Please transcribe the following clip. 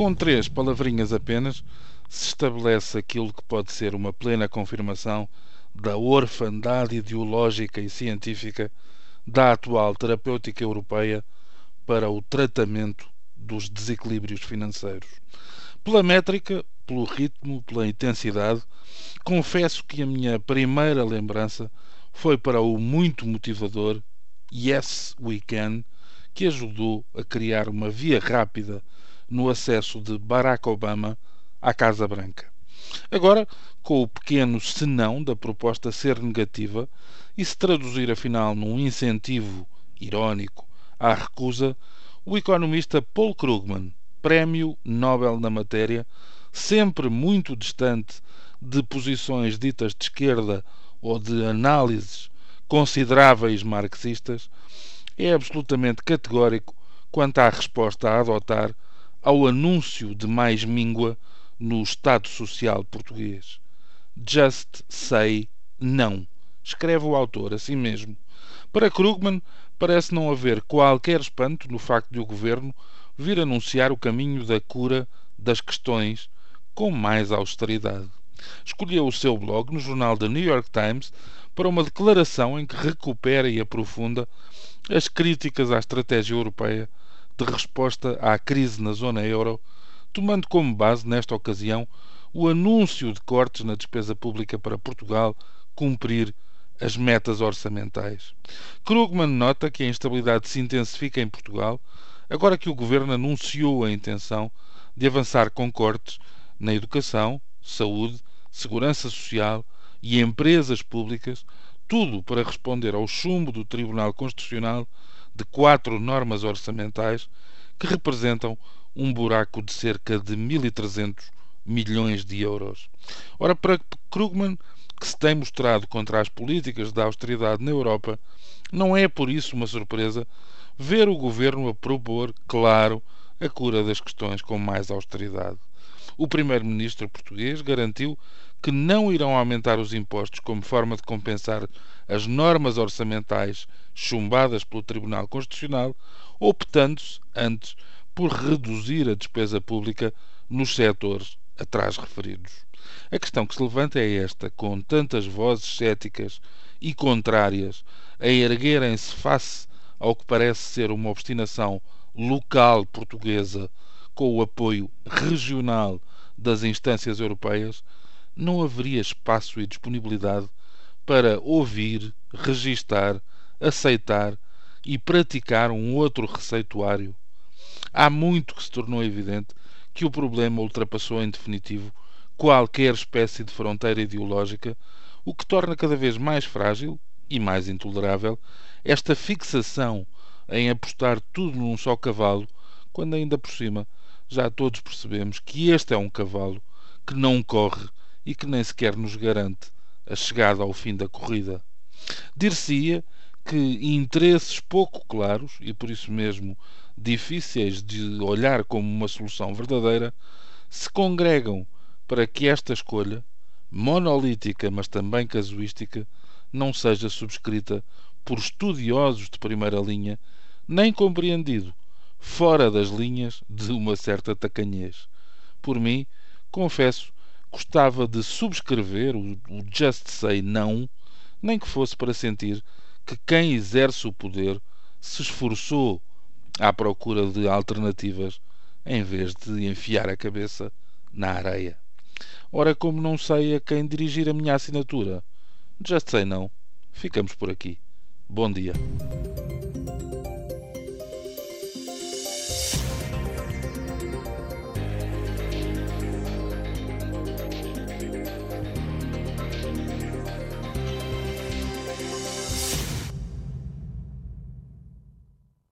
Com três palavrinhas apenas, se estabelece aquilo que pode ser uma plena confirmação da orfandade ideológica e científica da atual terapêutica europeia para o tratamento dos desequilíbrios financeiros. Pela métrica, pelo ritmo, pela intensidade, confesso que a minha primeira lembrança foi para o muito motivador Yes We Can, que ajudou a criar uma via rápida no acesso de Barack Obama à Casa Branca. Agora, com o pequeno senão da proposta ser negativa e se traduzir afinal num incentivo irónico à recusa, o economista Paul Krugman, Prémio Nobel na matéria, sempre muito distante de posições ditas de esquerda ou de análises consideráveis marxistas, é absolutamente categórico quanto à resposta a adotar ao anúncio de mais míngua no Estado Social português. Just say não, escreve o autor assim mesmo. Para Krugman, parece não haver qualquer espanto no facto de o governo vir anunciar o caminho da cura das questões com mais austeridade. Escolheu o seu blog no jornal The New York Times para uma declaração em que recupera e aprofunda as críticas à estratégia europeia de resposta à crise na zona euro, tomando como base, nesta ocasião, o anúncio de cortes na despesa pública para Portugal cumprir as metas orçamentais. Krugman nota que a instabilidade se intensifica em Portugal agora que o governo anunciou a intenção de avançar com cortes na educação, saúde, segurança social e empresas públicas, tudo para responder ao chumbo do Tribunal Constitucional de quatro normas orçamentais que representam um buraco de cerca de 1.300 milhões de euros. Ora, para Krugman, que se tem mostrado contra as políticas da austeridade na Europa, não é por isso uma surpresa ver o governo a propor, claro, a cura das questões com mais austeridade. O primeiro-ministro português garantiu que não irão aumentar os impostos como forma de compensar as normas orçamentais chumbadas pelo Tribunal Constitucional, optando-se antes por reduzir a despesa pública nos setores atrás referidos. A questão que se levanta é esta, com tantas vozes céticas e contrárias a erguerem-se face ao que parece ser uma obstinação local portuguesa com o apoio regional das instâncias europeias, não haveria espaço e disponibilidade para ouvir, registar, aceitar e praticar um outro receituário. Há muito que se tornou evidente que o problema ultrapassou em definitivo qualquer espécie de fronteira ideológica, o que torna cada vez mais frágil e mais intolerável esta fixação em apostar tudo num só cavalo, quando ainda por cima já todos percebemos que este é um cavalo que não corre e que nem sequer nos garante a chegada ao fim da corrida. Dir-se-ia que interesses pouco claros e por isso mesmo difíceis de olhar como uma solução verdadeira se congregam para que esta escolha, monolítica mas também casuística, não seja subscrita por estudiosos de primeira linha, nem compreendido fora das linhas de uma certa tacanhez. Por mim, confesso, gostava de subscrever o, o Just Say Não, nem que fosse para sentir que quem exerce o poder se esforçou à procura de alternativas em vez de enfiar a cabeça na areia. Ora, como não sei a quem dirigir a minha assinatura, já sei não. Ficamos por aqui. Bom dia.